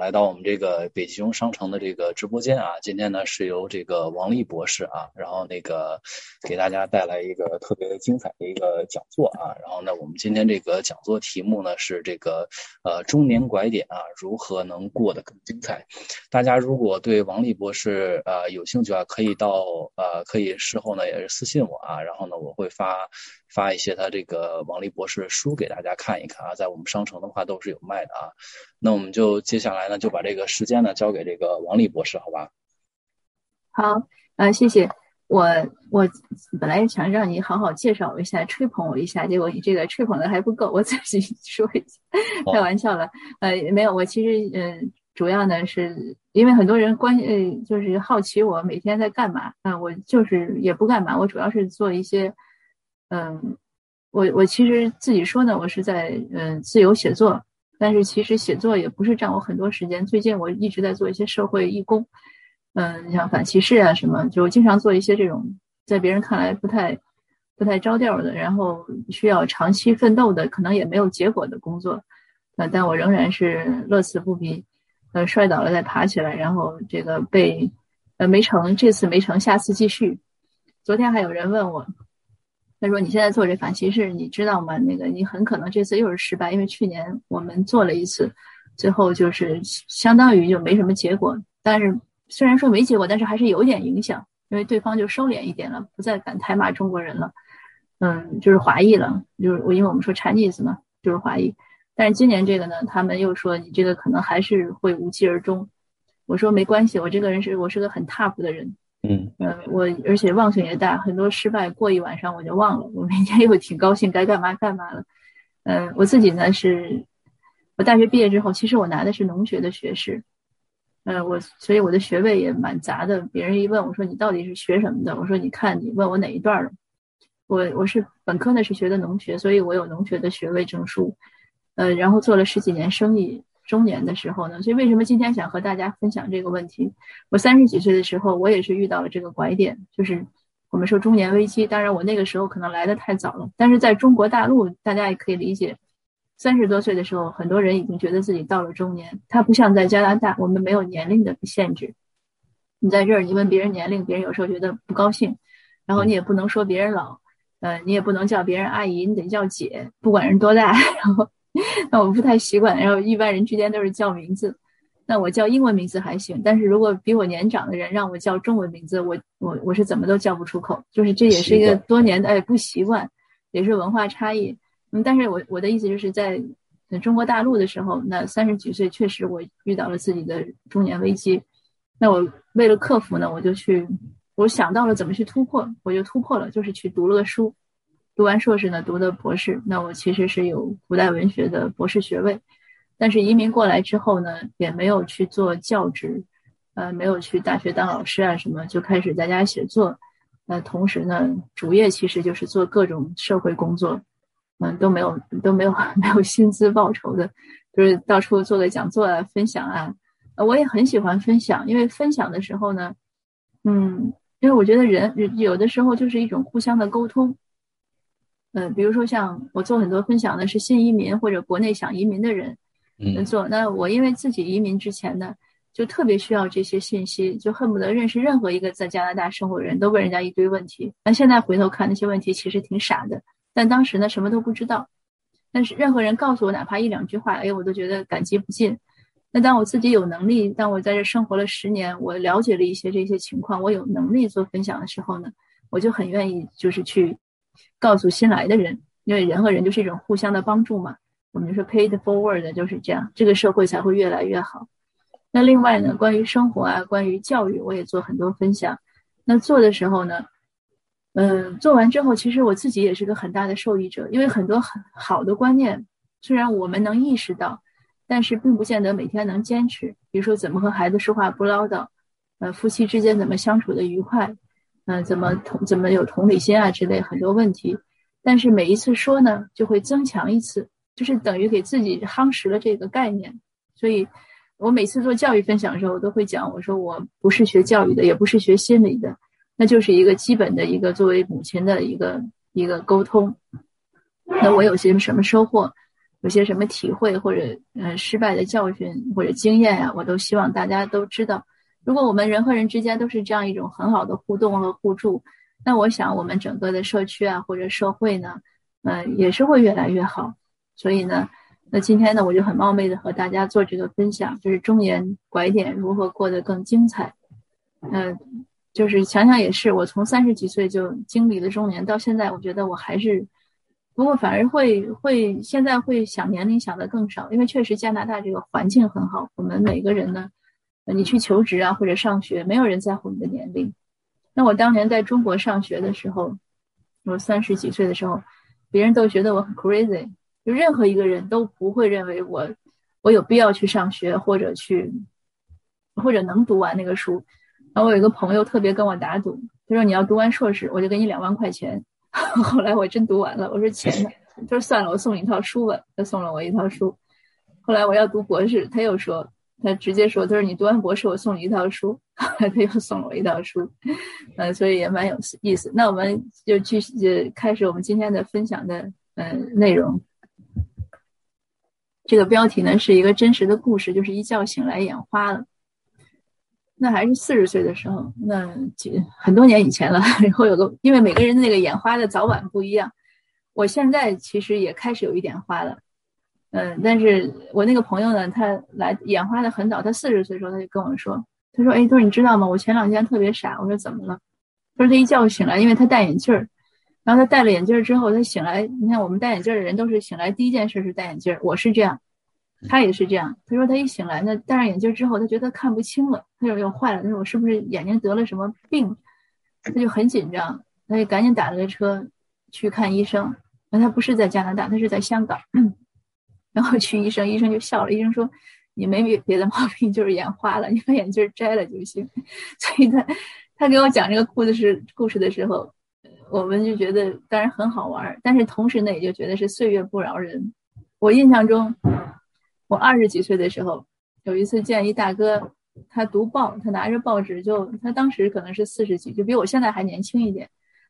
来到我们这个北极熊商城的这个直播间啊。今天呢是由这个王丽博士啊，然后那个给大家带来一个特别精彩的一个讲座啊。然后呢，我们今天这个讲座题目呢是这个呃中年拐点啊，如何能过得更精彩？大家如果对王丽博士呃有兴趣啊，可以到呃可以事后呢也是私信我啊，然后呢我会发。发一些他这个王丽博士书给大家看一看啊，在我们商城的话都是有卖的啊。那我们就接下来呢，就把这个时间呢交给这个王丽博士，好吧？好，啊，谢谢。我我本来想让你好好介绍我一下，吹捧我一下，结果你这个吹捧的还不够，我自己 说一下，开玩笑了。呃，没有，我其实嗯，主要呢是因为很多人关呃就是好奇我每天在干嘛啊，我就是也不干嘛，我主要是做一些。嗯，我我其实自己说呢，我是在嗯自由写作，但是其实写作也不是占我很多时间。最近我一直在做一些社会义工，嗯，像反歧视啊什么，就经常做一些这种在别人看来不太不太着调的，然后需要长期奋斗的，可能也没有结果的工作。呃，但我仍然是乐此不疲，呃，摔倒了再爬起来，然后这个被呃没成，这次没成，下次继续。昨天还有人问我。他说：“你现在做这反歧视，你知道吗？那个你很可能这次又是失败，因为去年我们做了一次，最后就是相当于就没什么结果。但是虽然说没结果，但是还是有点影响，因为对方就收敛一点了，不再敢抬骂中国人了。嗯，就是华裔了，就是我因为我们说 Chinese 嘛，就是华裔。但是今年这个呢，他们又说你这个可能还是会无疾而终。我说没关系，我这个人是我是个很 tough 的人。”嗯我而且忘性也大，很多失败过一晚上我就忘了，我明天又挺高兴，该干嘛干嘛了。嗯，我自己呢是，我大学毕业之后，其实我拿的是农学的学士，嗯，我所以我的学位也蛮杂的。别人一问我说你到底是学什么的，我说你看你问我哪一段了，我我是本科呢是学的农学，所以我有农学的学位证书，呃，然后做了十几年生意。中年的时候呢，所以为什么今天想和大家分享这个问题？我三十几岁的时候，我也是遇到了这个拐点，就是我们说中年危机。当然，我那个时候可能来的太早了，但是在中国大陆，大家也可以理解，三十多岁的时候，很多人已经觉得自己到了中年。他不像在加拿大，我们没有年龄的限制。你在这儿，你问别人年龄，别人有时候觉得不高兴，然后你也不能说别人老，呃，你也不能叫别人阿姨，你得叫姐，不管人多大，然后。那我不太习惯，然后一般人之间都是叫名字，那我叫英文名字还行，但是如果比我年长的人让我叫中文名字，我我我是怎么都叫不出口，就是这也是一个多年的哎不习惯，也是文化差异。嗯，但是我我的意思就是在中国大陆的时候，那三十几岁确实我遇到了自己的中年危机，那我为了克服呢，我就去，我想到了怎么去突破，我就突破了，就是去读了个书。读完硕士呢，读的博士。那我其实是有古代文学的博士学位，但是移民过来之后呢，也没有去做教职，呃，没有去大学当老师啊什么，就开始在家写作。呃，同时呢，主业其实就是做各种社会工作，嗯，都没有都没有 没有薪资报酬的，就是到处做个讲座啊，分享啊。我也很喜欢分享，因为分享的时候呢，嗯，因为我觉得人有的时候就是一种互相的沟通。嗯，比如说像我做很多分享的是新移民或者国内想移民的人，嗯，做那我因为自己移民之前呢，就特别需要这些信息，就恨不得认识任何一个在加拿大生活的人都问人家一堆问题。那现在回头看那些问题其实挺傻的，但当时呢什么都不知道。但是任何人告诉我哪怕一两句话，哎，我都觉得感激不尽。那当我自己有能力，当我在这生活了十年，我了解了一些这些情况，我有能力做分享的时候呢，我就很愿意就是去。告诉新来的人，因为人和人就是一种互相的帮助嘛。我们说 pay it forward 就是这样，这个社会才会越来越好。那另外呢，关于生活啊，关于教育，我也做很多分享。那做的时候呢，嗯，做完之后，其实我自己也是个很大的受益者，因为很多很好的观念，虽然我们能意识到，但是并不见得每天能坚持。比如说，怎么和孩子说话不唠叨，呃，夫妻之间怎么相处的愉快。嗯，怎么同怎么有同理心啊之类很多问题，但是每一次说呢，就会增强一次，就是等于给自己夯实了这个概念。所以，我每次做教育分享的时候，我都会讲，我说我不是学教育的，也不是学心理的，那就是一个基本的一个作为母亲的一个一个沟通。那我有些什么收获？有些什么体会或者呃失败的教训或者经验呀，我都希望大家都知道。如果我们人和人之间都是这样一种很好的互动和互助，那我想我们整个的社区啊或者社会呢，嗯，也是会越来越好。所以呢，那今天呢，我就很冒昧的和大家做这个分享，就是中年拐点如何过得更精彩。嗯，就是想想也是，我从三十几岁就经历了中年，到现在，我觉得我还是，不过反而会会现在会想年龄想的更少，因为确实加拿大这个环境很好，我们每个人呢。你去求职啊，或者上学，没有人在乎你的年龄。那我当年在中国上学的时候，我三十几岁的时候，别人都觉得我很 crazy，就任何一个人都不会认为我我有必要去上学，或者去或者能读完那个书。然后我有一个朋友特别跟我打赌，他说你要读完硕士，我就给你两万块钱。后来我真读完了，我说 钱呢？他说算了，我送你一套书吧。他送了我一套书。后来我要读博士，他又说。他直接说：“他说你读完博士，我送你一套书。”他又送了我一套书，嗯，所以也蛮有意思。那我们就继续开始我们今天的分享的嗯内容。这个标题呢是一个真实的故事，就是一觉醒来眼花了。那还是四十岁的时候，那很多年以前了。然后有个，因为每个人那个眼花的早晚不一样，我现在其实也开始有一点花了。嗯，但是我那个朋友呢，他来眼花的很早，他四十岁的时候他就跟我说，他说，哎，他说你知道吗？我前两天特别傻。我说怎么了？他说他一觉醒来，因为他戴眼镜儿，然后他戴了眼镜儿之后，他醒来，你看我们戴眼镜儿的人都是醒来第一件事是戴眼镜儿，我是这样，他也是这样。他说他一醒来呢，戴上眼镜儿之后，他觉得看不清了，他就又坏了，他说我是不是眼睛得了什么病？他就很紧张，他就赶紧打了个车去看医生。那他不是在加拿大，他是在香港。然后去医生，医生就笑了。医生说：“你没别别的毛病，就是眼花了，你把眼镜摘了就行。”所以他他给我讲这个故事故事的时候，我们就觉得当然很好玩，但是同时呢，也就觉得是岁月不饶人。我印象中，我二十几岁的时候，有一次见一大哥，他读报，他拿着报纸就他当时可能是四十几，就比我现在还年轻一点。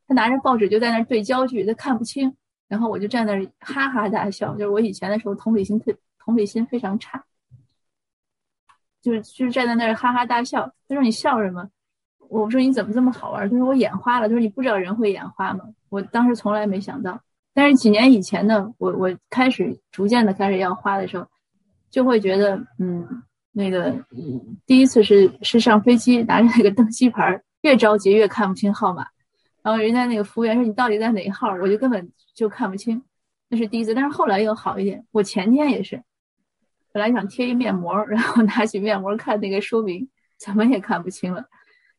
他拿着报纸就在那对焦距，他看不清。然后我就站那儿哈哈大笑，就是我以前的时候同理心特同理心非常差，就是就是站在那儿哈哈大笑。他说你笑什么？我说你怎么这么好玩？他说我眼花了。他说你不知道人会眼花吗？我当时从来没想到。但是几年以前呢，我我开始逐渐的开始要花的时候，就会觉得嗯那个第一次是是上飞机拿着那个登机牌，越着急越看不清号码。然后人家那个服务员说：“你到底在哪一号？”我就根本就看不清，那是第一次。但是后来又好一点。我前天也是，本来想贴一面膜，然后拿起面膜看那个说明，怎么也看不清了。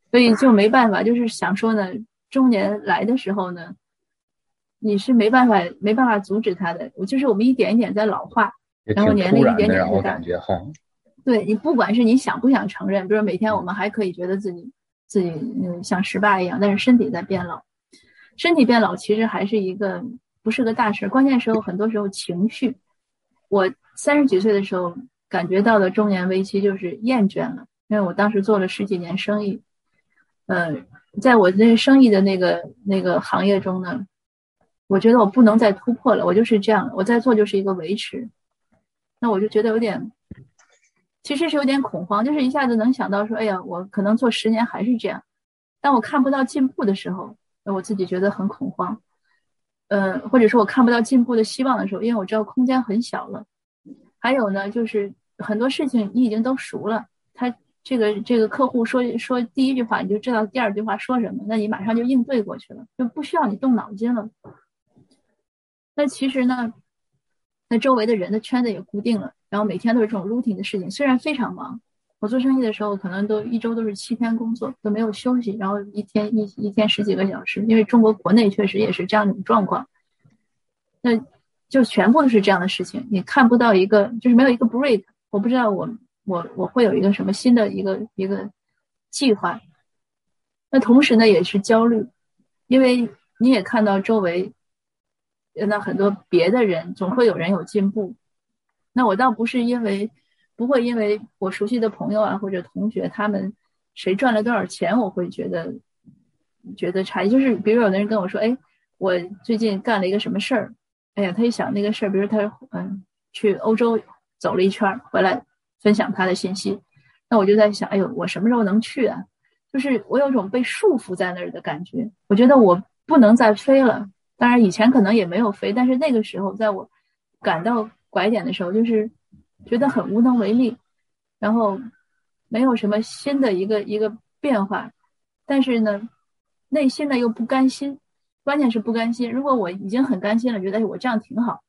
所以就没办法，就是想说呢，中年来的时候呢，你是没办法没办法阻止他的。我就是我们一点一点在老化，然后年龄一点点在感觉哈。对你不管是你想不想承认，比如每天我们还可以觉得自己。自己嗯像十八一样，但是身体在变老，身体变老其实还是一个不是个大事。关键时候很多时候情绪，我三十几岁的时候感觉到的中年危机就是厌倦了，因为我当时做了十几年生意，嗯，在我那生意的那个那个行业中呢，我觉得我不能再突破了，我就是这样，我在做就是一个维持，那我就觉得有点。其实是有点恐慌，就是一下子能想到说，哎呀，我可能做十年还是这样。当我看不到进步的时候，我自己觉得很恐慌。呃，或者说我看不到进步的希望的时候，因为我知道空间很小了。还有呢，就是很多事情你已经都熟了，他这个这个客户说说第一句话，你就知道第二句话说什么，那你马上就应对过去了，就不需要你动脑筋了。那其实呢，那周围的人的圈子也固定了。然后每天都是这种 routine 的事情，虽然非常忙，我做生意的时候可能都一周都是七天工作，都没有休息，然后一天一一天十几个小时，因为中国国内确实也是这样一种状况，那就全部都是这样的事情，你看不到一个就是没有一个 break，我不知道我我我会有一个什么新的一个一个计划，那同时呢也是焦虑，因为你也看到周围那很多别的人总会有人有进步。那我倒不是因为，不会因为我熟悉的朋友啊或者同学他们谁赚了多少钱，我会觉得觉得差异。就是比如有的人跟我说，哎，我最近干了一个什么事儿，哎呀，他一想那个事儿，比如他嗯去欧洲走了一圈，回来分享他的信息。那我就在想，哎呦，我什么时候能去啊？就是我有种被束缚在那儿的感觉。我觉得我不能再飞了。当然以前可能也没有飞，但是那个时候，在我赶到拐点的时候，就是觉得很无能为力，然后没有什么新的一个一个变化，但是呢，内心呢又不甘心。关键是不甘心。如果我已经很甘心了，觉得我这样挺好，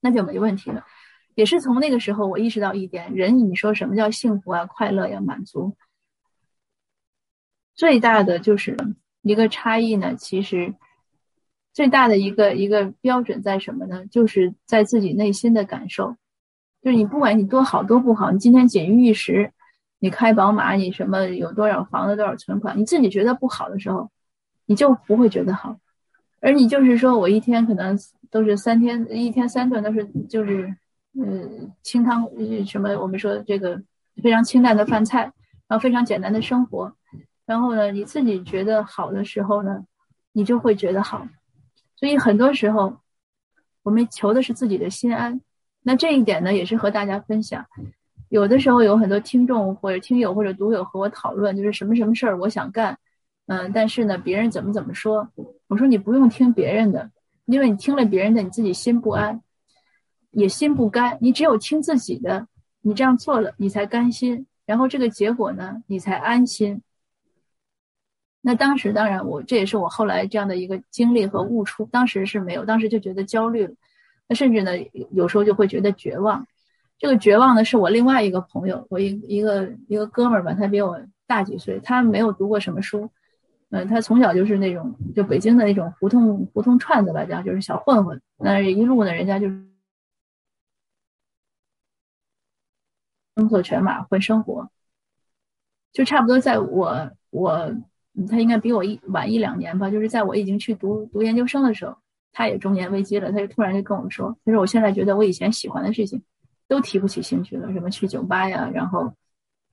那就没问题了。也是从那个时候，我意识到一点：人，你说什么叫幸福啊、快乐呀、满足？最大的就是一个差异呢。其实最大的一个一个标准在什么呢？就是在自己内心的感受。就是你不管你多好多不好，你今天锦衣玉食，你开宝马，你什么有多少房子、多少存款，你自己觉得不好的时候，你就不会觉得好。而你就是说我一天可能都是三天，一天三顿都是就是。嗯，清汤什么？我们说这个非常清淡的饭菜，然后非常简单的生活，然后呢，你自己觉得好的时候呢，你就会觉得好。所以很多时候，我们求的是自己的心安。那这一点呢，也是和大家分享。有的时候有很多听众或者听友或者读友和我讨论，就是什么什么事儿我想干，嗯，但是呢，别人怎么怎么说？我说你不用听别人的，因为你听了别人的，你自己心不安。也心不甘，你只有听自己的，你这样做了，你才甘心，然后这个结果呢，你才安心。那当时当然，我这也是我后来这样的一个经历和悟出，当时是没有，当时就觉得焦虑了，那甚至呢，有时候就会觉得绝望。这个绝望呢，是我另外一个朋友，我一一个一个哥们儿吧，他比我大几岁，他没有读过什么书，嗯，他从小就是那种就北京的那种胡同胡同串子吧，讲就是小混混，那一路呢，人家就。是工作全马混生活，就差不多在我我他应该比我一晚一两年吧，就是在我已经去读读研究生的时候，他也中年危机了，他就突然就跟我说，他说我现在觉得我以前喜欢的事情都提不起兴趣了，什么去酒吧呀，然后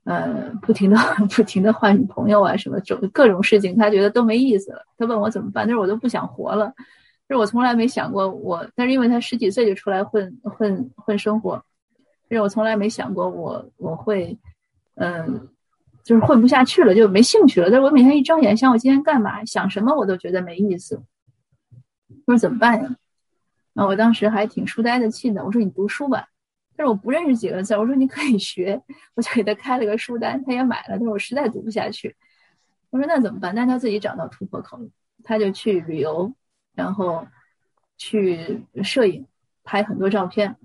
呃不停的 不停的换女朋友啊，什么种各种事情，他觉得都没意思了。他问我怎么办，他说我都不想活了。就是我从来没想过我，但是因为他十几岁就出来混混混生活。就是我从来没想过我我会，嗯，就是混不下去了，就没兴趣了。但是我每天一睁眼想我今天干嘛，想什么我都觉得没意思。我说怎么办呀？啊，我当时还挺书呆子气的。我说你读书吧，但是我不认识几个字。我说你可以学，我就给他开了个书单，他也买了。他说我实在读不下去。我说那怎么办？那他自己找到突破口，他就去旅游，然后去摄影，拍很多照片。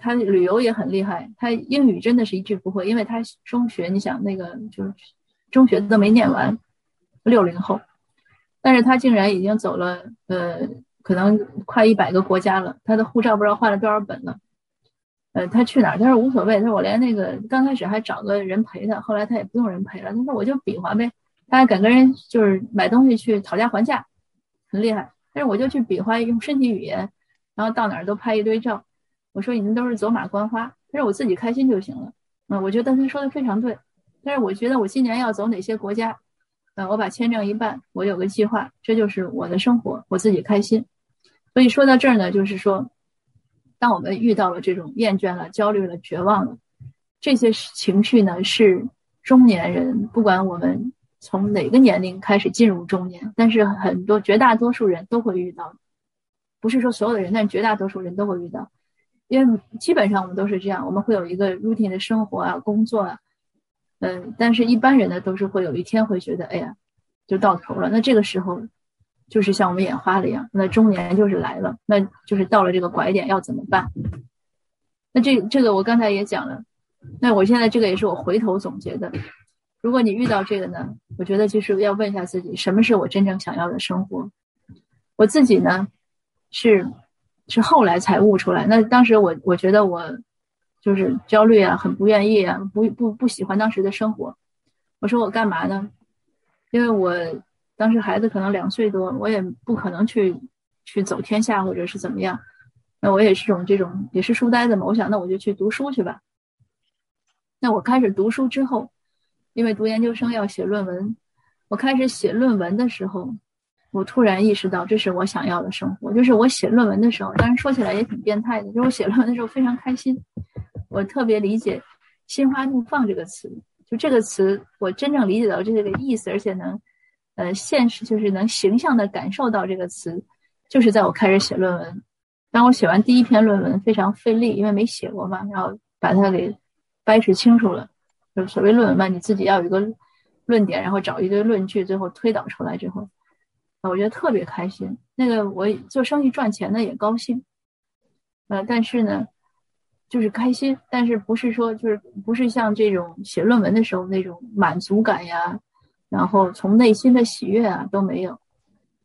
他旅游也很厉害，他英语真的是一句不会，因为他中学，你想那个就是中学都没念完，六零后，但是他竟然已经走了，呃，可能快一百个国家了，他的护照不知道换了多少本了，呃，他去哪儿他说无所谓，他说我连那个刚开始还找个人陪他，后来他也不用人陪了，他说我就比划呗，他还敢跟人就是买东西去讨价还价，很厉害，但是我就去比划用身体语言，然后到哪儿都拍一堆照。我说你们都是走马观花，但是我自己开心就行了。嗯，我觉得他说的非常对。但是我觉得我今年要走哪些国家，嗯，我把签证一办，我有个计划，这就是我的生活，我自己开心。所以说到这儿呢，就是说，当我们遇到了这种厌倦了、焦虑了、绝望了，这些情绪呢，是中年人不管我们从哪个年龄开始进入中年，但是很多绝大多数人都会遇到，不是说所有的人，但绝大多数人都会遇到。因为基本上我们都是这样，我们会有一个 routine 的生活啊、工作啊，嗯，但是一般人呢都是会有一天会觉得，哎呀，就到头了。那这个时候，就是像我们眼花了一样，那中年就是来了，那就是到了这个拐点，要怎么办？那这这个我刚才也讲了，那我现在这个也是我回头总结的。如果你遇到这个呢，我觉得就是要问一下自己，什么是我真正想要的生活？我自己呢是。是后来才悟出来。那当时我我觉得我就是焦虑啊，很不愿意啊，不不不喜欢当时的生活。我说我干嘛呢？因为我当时孩子可能两岁多，我也不可能去去走天下或者是怎么样。那我也是种这种也是书呆子嘛。我想那我就去读书去吧。那我开始读书之后，因为读研究生要写论文，我开始写论文的时候，我突然意识到这是我想要的生活。就是我写论文的时候，当然说起来也挺变态的，就是我写论文的时候非常开心，我特别理解“心花怒放”这个词。就这个词，我真正理解到这个意思，而且能，呃，现实就是能形象的感受到这个词，就是在我开始写论文。当我写完第一篇论文，非常费力，因为没写过嘛，然后把它给掰扯清楚了。就所谓论文嘛，你自己要有一个论点，然后找一堆论据，最后推导出来之后，我觉得特别开心。那个我做生意赚钱的也高兴，呃，但是呢。就是开心，但是不是说就是不是像这种写论文的时候那种满足感呀，然后从内心的喜悦啊都没有。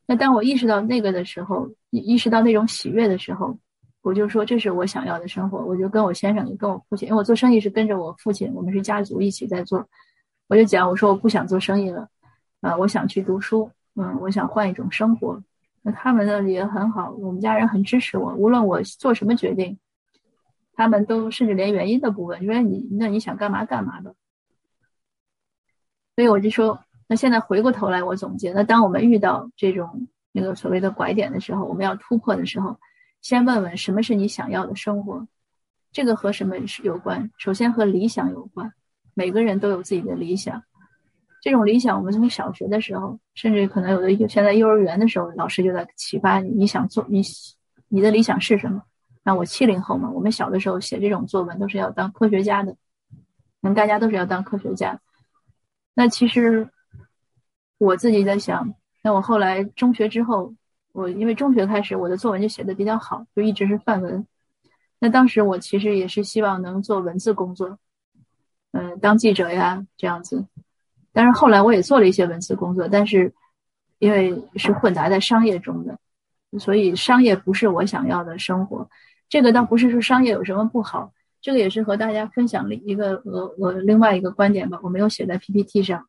那当我意识到那个的时候，意识到那种喜悦的时候，我就说这是我想要的生活。我就跟我先生跟我父亲，因为我做生意是跟着我父亲，我们是家族一起在做。我就讲我说我不想做生意了，啊，我想去读书，嗯，我想换一种生活。那他们呢也很好，我们家人很支持我，无论我做什么决定。他们都甚至连原因都不问，说你那你想干嘛干嘛的。所以我就说，那现在回过头来我总结，那当我们遇到这种那个所谓的拐点的时候，我们要突破的时候，先问问什么是你想要的生活，这个和什么是有关？首先和理想有关，每个人都有自己的理想，这种理想我们从小学的时候，甚至可能有的现在幼儿园的时候，老师就在启发你，你想做你你的理想是什么？那我七零后嘛，我们小的时候写这种作文都是要当科学家的，那大家都是要当科学家。那其实我自己在想，那我后来中学之后，我因为中学开始我的作文就写的比较好，就一直是范文。那当时我其实也是希望能做文字工作，嗯，当记者呀这样子。但是后来我也做了一些文字工作，但是因为是混杂在商业中的，所以商业不是我想要的生活。这个倒不是说商业有什么不好，这个也是和大家分享了一个我我另外一个观点吧，我没有写在 PPT 上，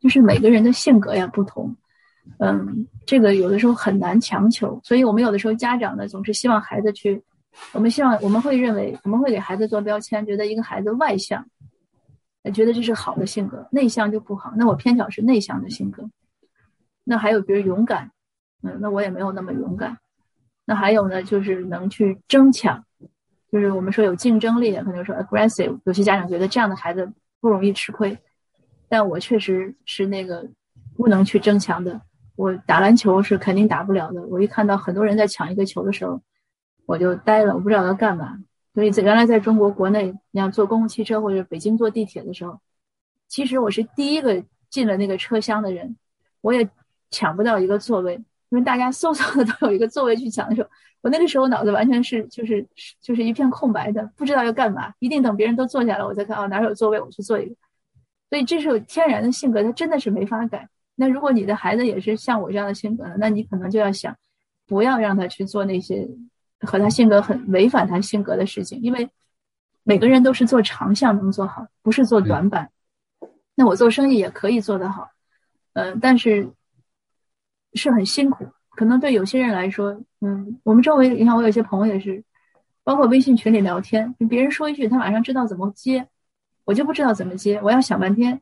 就是每个人的性格呀不同，嗯，这个有的时候很难强求，所以我们有的时候家长呢总是希望孩子去，我们希望我们会认为我们会给孩子做标签，觉得一个孩子外向，觉得这是好的性格，内向就不好，那我偏巧是内向的性格，那还有比如勇敢，嗯，那我也没有那么勇敢。那还有呢，就是能去争抢，就是我们说有竞争力，可能说 aggressive。有些家长觉得这样的孩子不容易吃亏，但我确实是那个不能去争抢的。我打篮球是肯定打不了的。我一看到很多人在抢一个球的时候，我就呆了，我不知道要干嘛。所以在原来在中国国内，你要坐公共汽车或者北京坐地铁的时候，其实我是第一个进了那个车厢的人，我也抢不到一个座位。因为大家嗖嗖的都有一个座位去抢的时候，我那个时候脑子完全是就是就是一片空白的，不知道要干嘛。一定等别人都坐下了，我再看啊哪有座位，我去坐一个。所以这是有天然的性格，他真的是没法改。那如果你的孩子也是像我这样的性格，那你可能就要想，不要让他去做那些和他性格很违反他性格的事情，因为每个人都是做长项能做好，不是做短板。那我做生意也可以做得好，呃，但是。是很辛苦，可能对有些人来说，嗯，我们周围，你看我有些朋友也是，包括微信群里聊天，别人说一句，他马上知道怎么接，我就不知道怎么接，我要想半天。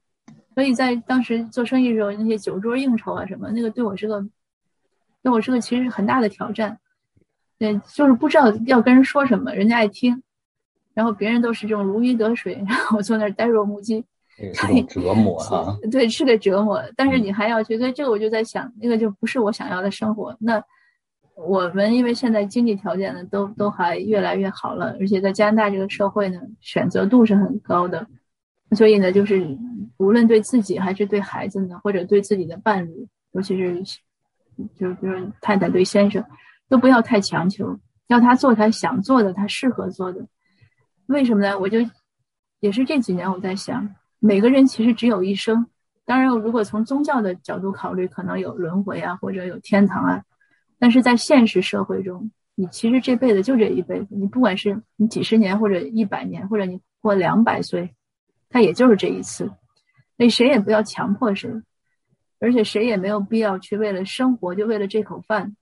所以在当时做生意的时候，那些酒桌应酬啊什么，那个对我是个，对我是个其实很大的挑战。对，就是不知道要跟人说什么，人家爱听，然后别人都是这种如鱼得水，然后我坐那儿呆若木鸡。是个折磨啊，对，是个折磨。但是你还要觉得这个，我就在想，那个就不是我想要的生活。那我们因为现在经济条件呢，都都还越来越好了，而且在加拿大这个社会呢，选择度是很高的，所以呢，就是无论对自己还是对孩子呢，或者对自己的伴侣，尤其是就是比如太太对先生，都不要太强求，要他做他想做的，他适合做的。为什么呢？我就也是这几年我在想。每个人其实只有一生，当然，如果从宗教的角度考虑，可能有轮回啊，或者有天堂啊。但是在现实社会中，你其实这辈子就这一辈子，你不管是你几十年，或者一百年，或者你过两百岁，他也就是这一次。所以谁也不要强迫谁，而且谁也没有必要去为了生活，就为了这口饭，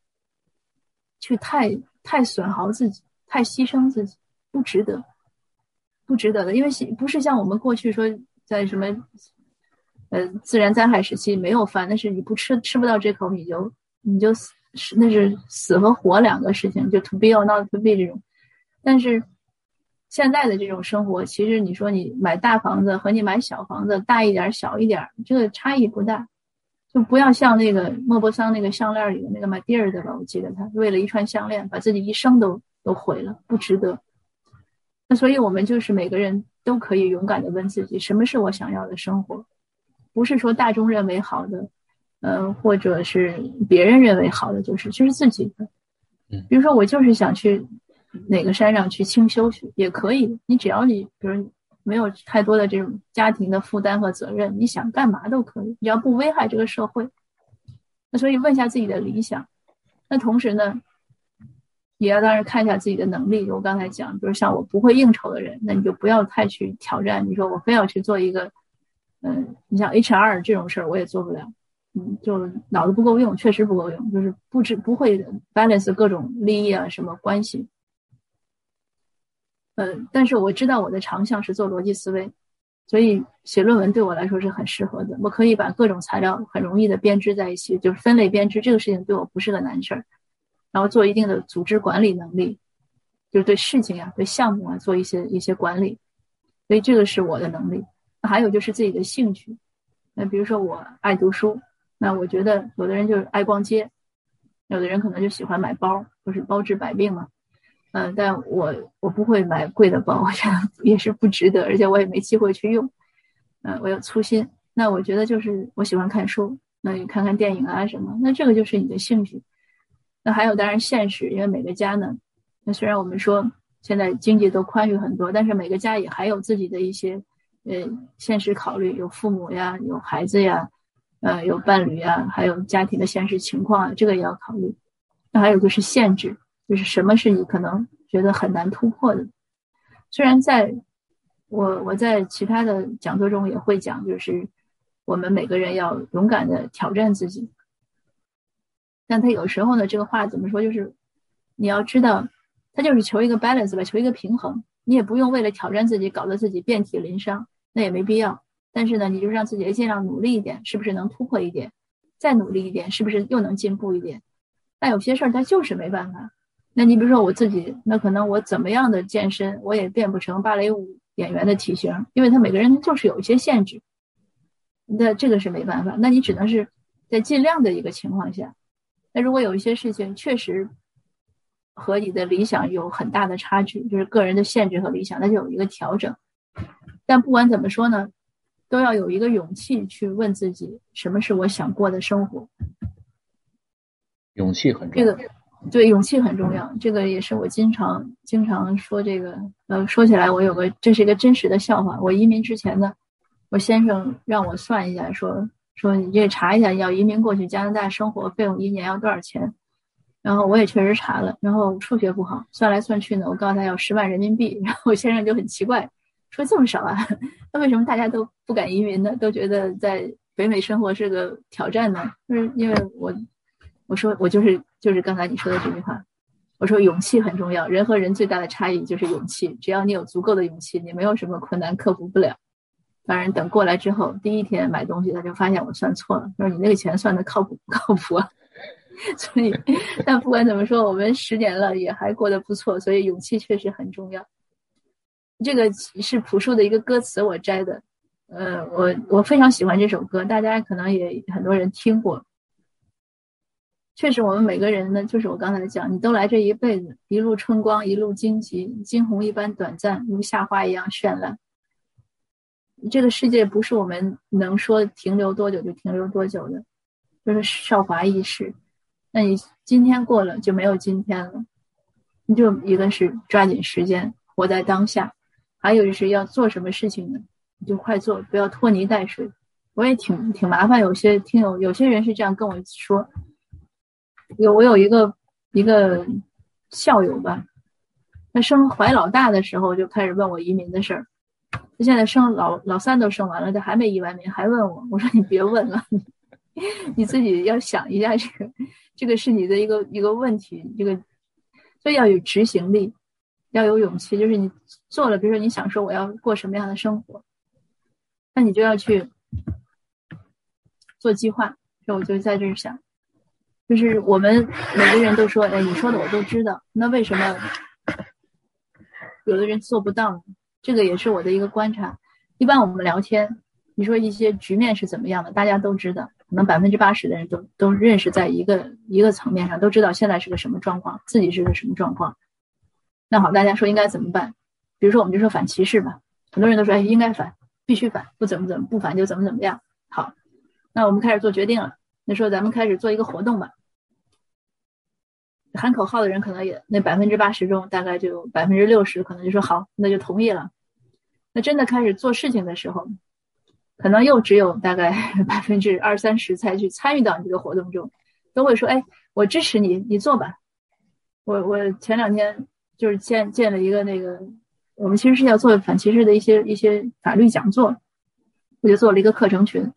去太太损耗自己，太牺牲自己，不值得，不值得的。因为不是像我们过去说。在什么，呃，自然灾害时期没有饭，那是你不吃吃不到这口，你就你就死，那是死和活两个事情，就 to be or not to be 这种。但是现在的这种生活，其实你说你买大房子和你买小房子，大一点小一点，这个差异不大。就不要像那个莫泊桑那个项链里的那个马蒂尔的吧，我记得他为了一串项链，把自己一生都都毁了，不值得。那所以我们就是每个人都可以勇敢的问自己，什么是我想要的生活？不是说大众认为好的，嗯，或者是别人认为好的，就是就是自己的。嗯，比如说我就是想去哪个山上去清修去，也可以。你只要你，比如没有太多的这种家庭的负担和责任，你想干嘛都可以，只要不危害这个社会。那所以问一下自己的理想，那同时呢，也要当然看一下自己的能力。我刚才讲，比如像我不会应酬的人，那你就不要太去挑战。你说我非要去做一个。嗯，你像 HR 这种事儿我也做不了，嗯，就脑子不够用，确实不够用，就是不知不会 balance 各种利益啊什么关系。嗯，但是我知道我的长项是做逻辑思维，所以写论文对我来说是很适合的。我可以把各种材料很容易的编织在一起，就是分类编织这个事情对我不是个难事儿。然后做一定的组织管理能力，就是对事情啊、对项目啊做一些一些管理，所以这个是我的能力。还有就是自己的兴趣，那比如说我爱读书，那我觉得有的人就是爱逛街，有的人可能就喜欢买包，不是包治百病嘛。嗯，但我我不会买贵的包，我觉得 也是不值得，而且我也没机会去用。嗯，我有粗心。那我觉得就是我喜欢看书，那你看看电影啊什么，那这个就是你的兴趣。那还有当然现实，因为每个家呢，那虽然我们说现在经济都宽裕很多，但是每个家也还有自己的一些。呃，现实考虑有父母呀，有孩子呀，呃，有伴侣呀，还有家庭的现实情况啊，这个也要考虑。那还有就是限制，就是什么是你可能觉得很难突破的。虽然在我我在其他的讲座中也会讲，就是我们每个人要勇敢的挑战自己。但他有时候呢，这个话怎么说？就是你要知道，他就是求一个 balance 吧，求一个平衡。你也不用为了挑战自己搞得自己遍体鳞伤。那也没必要，但是呢，你就让自己尽量努力一点，是不是能突破一点？再努力一点，是不是又能进步一点？但有些事儿它就是没办法。那你比如说我自己，那可能我怎么样的健身，我也变不成芭蕾舞演员的体型，因为他每个人就是有一些限制。那这个是没办法，那你只能是在尽量的一个情况下。那如果有一些事情确实和你的理想有很大的差距，就是个人的限制和理想，那就有一个调整。但不管怎么说呢，都要有一个勇气去问自己，什么是我想过的生活。勇气很重要。这个对勇气很重要，这个也是我经常经常说这个。呃，说起来，我有个这是一个真实的笑话。我移民之前呢，我先生让我算一下，说说你这查一下，要移民过去加拿大生活费用一年要多少钱。然后我也确实查了，然后数学不好，算来算去呢，我告诉他要十万人民币。然后我先生就很奇怪。说这么少啊？那为什么大家都不敢移民呢？都觉得在北美生活是个挑战呢？就是因为我，我说我就是就是刚才你说的这句话，我说勇气很重要，人和人最大的差异就是勇气。只要你有足够的勇气，你没有什么困难克服不了。当然，等过来之后，第一天买东西，他就发现我算错了，说你那个钱算的靠谱不靠谱啊？所以，但不管怎么说，我们十年了也还过得不错，所以勇气确实很重要。这个是朴树的一个歌词，我摘的。呃，我我非常喜欢这首歌，大家可能也很多人听过。确实，我们每个人呢，就是我刚才讲，你都来这一辈子，一路春光，一路荆棘，惊鸿一般短暂，如夏花一样绚烂。这个世界不是我们能说停留多久就停留多久的，就是韶华易逝。那你今天过了就没有今天了，你就一个是抓紧时间，活在当下。还有就是要做什么事情呢？你就快做，不要拖泥带水。我也挺挺麻烦，有些听友有些人是这样跟我说。有我有一个一个校友吧，他生怀老大的时候就开始问我移民的事儿。他现在生老老三都生完了，他还没移完民，还问我。我说你别问了，你自己要想一下这个，这个是你的一个一个问题，这个所以要有执行力。要有勇气，就是你做了，比如说你想说我要过什么样的生活，那你就要去做计划，所以我就在这儿想，就是我们每个人都说，哎，你说的我都知道，那为什么有的人做不到呢？这个也是我的一个观察。一般我们聊天，你说一些局面是怎么样的，大家都知道，可能百分之八十的人都都认识在一个一个层面上，都知道现在是个什么状况，自己是个什么状况。那好，大家说应该怎么办？比如说，我们就说反歧视吧，很多人都说，哎，应该反，必须反，不怎么怎么不反就怎么怎么样。好，那我们开始做决定了。那说咱们开始做一个活动吧。喊口号的人可能也那百分之八十中，大概就百分之六十可能就说好，那就同意了。那真的开始做事情的时候，可能又只有大概 百分之二三十才去参与到你这个活动中，都会说，哎，我支持你，你做吧。我我前两天就是建建了一个那个，我们其实是要做反歧视的一些一些法律讲座，我就做了一个课程群。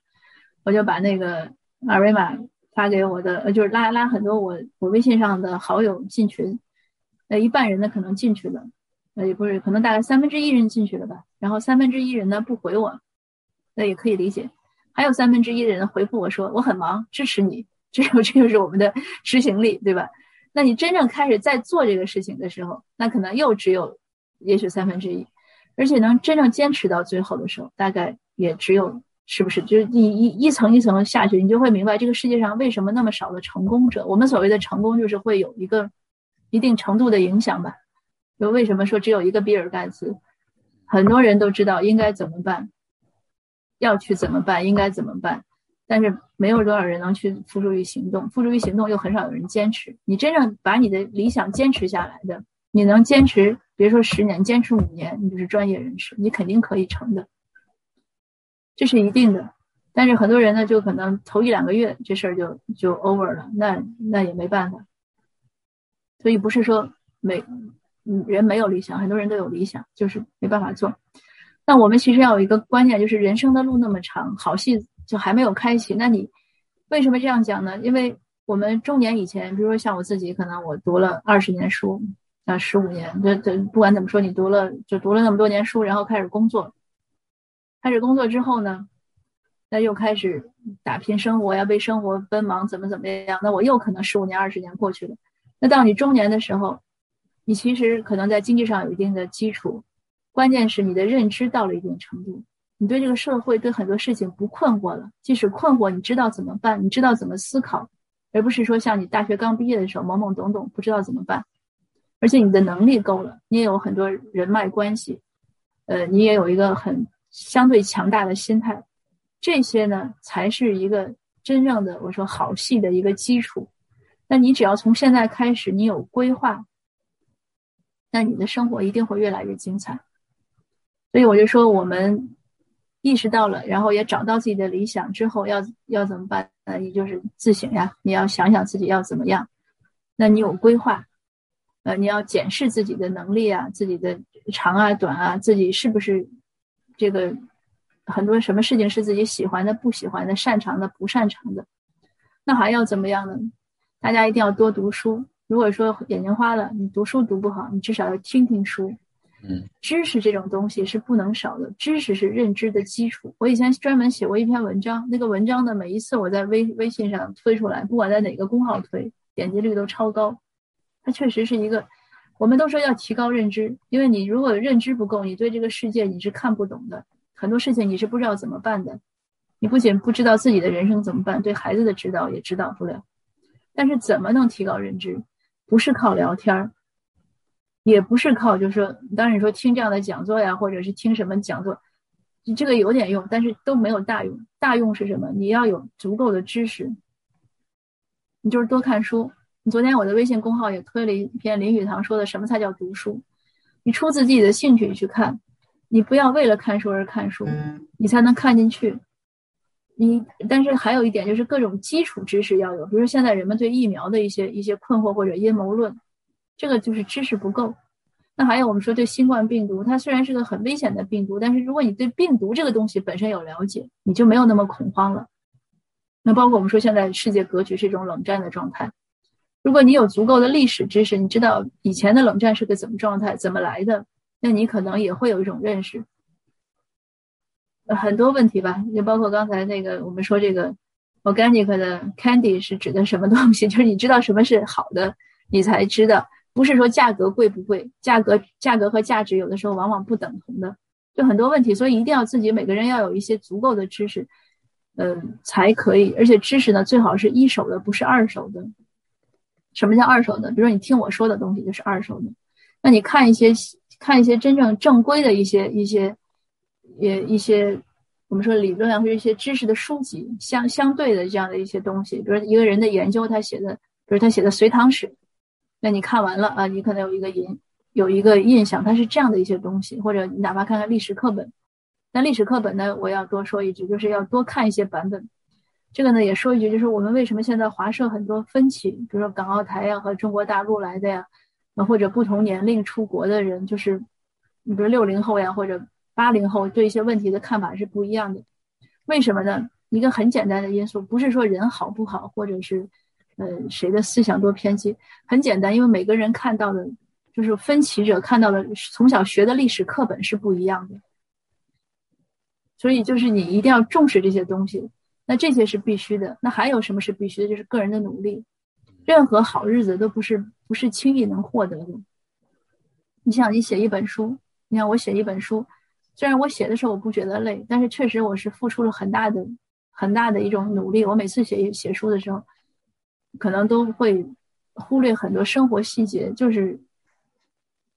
我就把那个二维码发给我的，就是拉拉很多我我微信上的好友进群，那一半人呢可能进去了，呃，也不是，可能大概三分之一人进去了吧，然后三分之一人呢不回我，那也可以理解，还有三分之一的人回复我说我很忙，支持你，这这就是我们的执行力，对吧？那你真正开始在做这个事情的时候，那可能又只有也许三分之一，而且能真正坚持到最后的时候，大概也只有。是不是？就是你一一层一层下去，你就会明白这个世界上为什么那么少的成功者。我们所谓的成功，就是会有一个一定程度的影响吧。就为什么说只有一个比尔盖茨？很多人都知道应该怎么办，要去怎么办，应该怎么办，但是没有多少人能去付诸于行动。付诸于行动又很少有人坚持。你真正把你的理想坚持下来的，你能坚持，别说十年，坚持五年，你就是专业人士，你肯定可以成的。这是一定的，但是很多人呢，就可能头一两个月这事儿就就 over 了，那那也没办法。所以不是说没人没有理想，很多人都有理想，就是没办法做。那我们其实要有一个观念，就是人生的路那么长，好戏就还没有开启。那你为什么这样讲呢？因为我们中年以前，比如说像我自己，可能我读了二十年书，啊十五年，这这不管怎么说，你读了就读了那么多年书，然后开始工作。开始工作之后呢，那又开始打拼生活，要为生活奔忙，怎么怎么样？那我又可能十五年、二十年过去了。那到你中年的时候，你其实可能在经济上有一定的基础，关键是你的认知到了一定程度，你对这个社会、对很多事情不困惑了。即使困惑，你知道怎么办，你知道怎么思考，而不是说像你大学刚毕业的时候懵懵懂懂，不知道怎么办。而且你的能力够了，你也有很多人脉关系，呃，你也有一个很。相对强大的心态，这些呢才是一个真正的我说好戏的一个基础。那你只要从现在开始，你有规划，那你的生活一定会越来越精彩。所以我就说，我们意识到了，然后也找到自己的理想之后，要要怎么办？那你就是自省呀，你要想想自己要怎么样。那你有规划，呃，你要检视自己的能力啊，自己的长啊、短啊，自己是不是。这个很多什么事情是自己喜欢的、不喜欢的、擅长的、不擅长的，那还要怎么样呢？大家一定要多读书。如果说眼睛花了，你读书读不好，你至少要听听书。嗯，知识这种东西是不能少的，知识是认知的基础。我以前专门写过一篇文章，那个文章呢，每一次我在微微信上推出来，不管在哪个公号推，点击率都超高。它确实是一个。我们都说要提高认知，因为你如果认知不够，你对这个世界你是看不懂的，很多事情你是不知道怎么办的。你不仅不知道自己的人生怎么办，对孩子的指导也指导不了。但是怎么能提高认知？不是靠聊天儿，也不是靠就是说，当然你说听这样的讲座呀，或者是听什么讲座，这个有点用，但是都没有大用。大用是什么？你要有足够的知识，你就是多看书。昨天我的微信公号也推了一篇林语堂说的什么才叫读书？你出自自己的兴趣去看，你不要为了看书而看书，你才能看进去。你但是还有一点就是各种基础知识要有，比如说现在人们对疫苗的一些一些困惑或者阴谋论，这个就是知识不够。那还有我们说对新冠病毒，它虽然是个很危险的病毒，但是如果你对病毒这个东西本身有了解，你就没有那么恐慌了。那包括我们说现在世界格局是一种冷战的状态。如果你有足够的历史知识，你知道以前的冷战是个怎么状态，怎么来的，那你可能也会有一种认识。很多问题吧，就包括刚才那个我们说这个，organic 的 candy 是指的什么东西？就是你知道什么是好的，你才知道，不是说价格贵不贵，价格价格和价值有的时候往往不等同的，就很多问题，所以一定要自己每个人要有一些足够的知识，嗯，才可以，而且知识呢最好是一手的，不是二手的。什么叫二手的？比如说你听我说的东西就是二手的，那你看一些看一些真正正规的一些一些也一些。我们说理论啊，或者一些知识的书籍，相相对的这样的一些东西，比如一个人的研究，他写的，比如他写的隋唐史，那你看完了啊，你可能有一个印，有一个印象，它是这样的一些东西，或者你哪怕看看历史课本，那历史课本呢，我要多说一句，就是要多看一些版本。这个呢，也说一句，就是我们为什么现在华社很多分歧，比如说港澳台呀和中国大陆来的呀，或者不同年龄出国的人，就是你比如六零后呀，或者。八零后对一些问题的看法是不一样的，为什么呢？一个很简单的因素，不是说人好不好，或者是，呃，谁的思想多偏激，很简单，因为每个人看到的，就是分歧者看到的，从小学的历史课本是不一样的，所以就是你一定要重视这些东西，那这些是必须的。那还有什么是必须的？就是个人的努力，任何好日子都不是不是轻易能获得的。你想，你写一本书，你看我写一本书。虽然我写的时候我不觉得累，但是确实我是付出了很大的、很大的一种努力。我每次写写书的时候，可能都会忽略很多生活细节，就是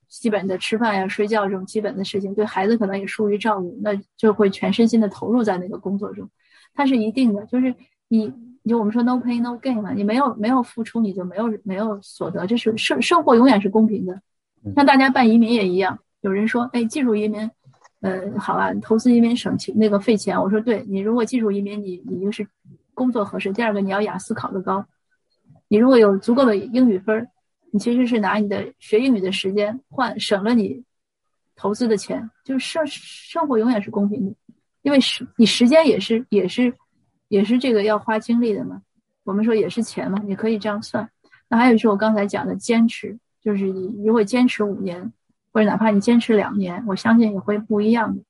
基本的吃饭呀、睡觉这种基本的事情。对孩子可能也疏于照顾，那就会全身心的投入在那个工作中。它是一定的，就是你就我们说 no pain no gain 嘛，你没有没有付出，你就没有没有所得。这是生生活永远是公平的，像大家办移民也一样。有人说，哎，技术移民。呃，好啊，投资移民省钱，那个费钱。我说，对你如果技术移民，你你就是工作合适。第二个，你要雅思考得高。你如果有足够的英语分儿，你其实是拿你的学英语的时间换省了你投资的钱。就是生生活永远是公平的，因为时你时间也是也是也是这个要花精力的嘛。我们说也是钱嘛，你可以这样算。那还有就是我刚才讲的坚持，就是你如果坚持五年。或者哪怕你坚持两年，我相信也会不一样的。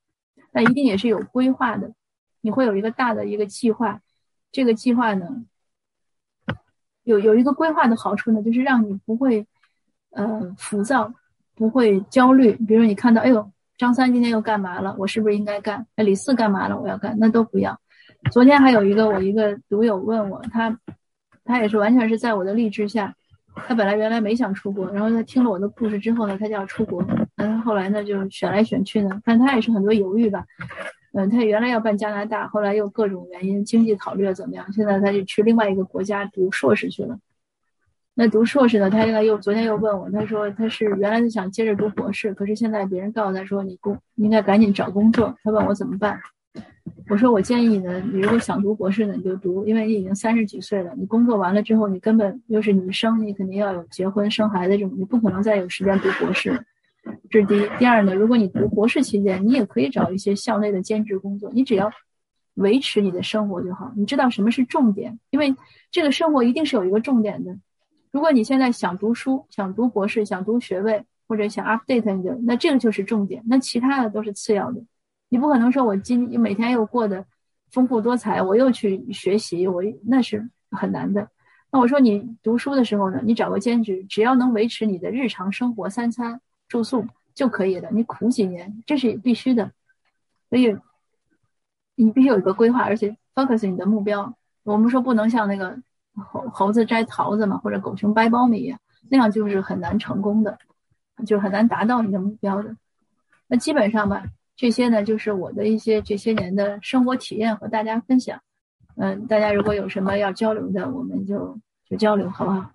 但一定也是有规划的，你会有一个大的一个计划。这个计划呢，有有一个规划的好处呢，就是让你不会呃浮躁，不会焦虑。比如你看到，哎呦，张三今天又干嘛了？我是不是应该干？哎，李四干嘛了？我要干？那都不要。昨天还有一个我一个读友问我，他他也是完全是在我的励志下。他本来原来没想出国，然后他听了我的故事之后呢，他就要出国。嗯，后来呢就选来选去呢，但他也是很多犹豫吧。嗯，他原来要办加拿大，后来又各种原因，经济考虑怎么样？现在他就去另外一个国家读硕士去了。那读硕士呢，他现在又昨天又问我，他说他是原来就想接着读博士，可是现在别人告诉他说你工应该赶紧找工作，他问我怎么办。我说我建议呢，你如果想读博士呢，你就读，因为你已经三十几岁了，你工作完了之后，你根本又是女生，你肯定要有结婚生孩子这种，你不可能再有时间读博士。这是第一。第二呢，如果你读博士期间，你也可以找一些校内的兼职工作，你只要维持你的生活就好。你知道什么是重点？因为这个生活一定是有一个重点的。如果你现在想读书、想读博士、想读学位或者想 update 你的，那这个就是重点，那其他的都是次要的。你不可能说，我今每天又过得丰富多彩，我又去学习，我那是很难的。那我说你读书的时候呢，你找个兼职，只要能维持你的日常生活，三餐住宿就可以了。你苦几年，这是必须的。所以你必须有一个规划，而且 focus 你的目标。我们说不能像那个猴猴子摘桃子嘛，或者狗熊掰苞米一样，那样就是很难成功的，就很难达到你的目标的。那基本上吧。这些呢，就是我的一些这些年的生活体验和大家分享。嗯，大家如果有什么要交流的，我们就就交流，好不好？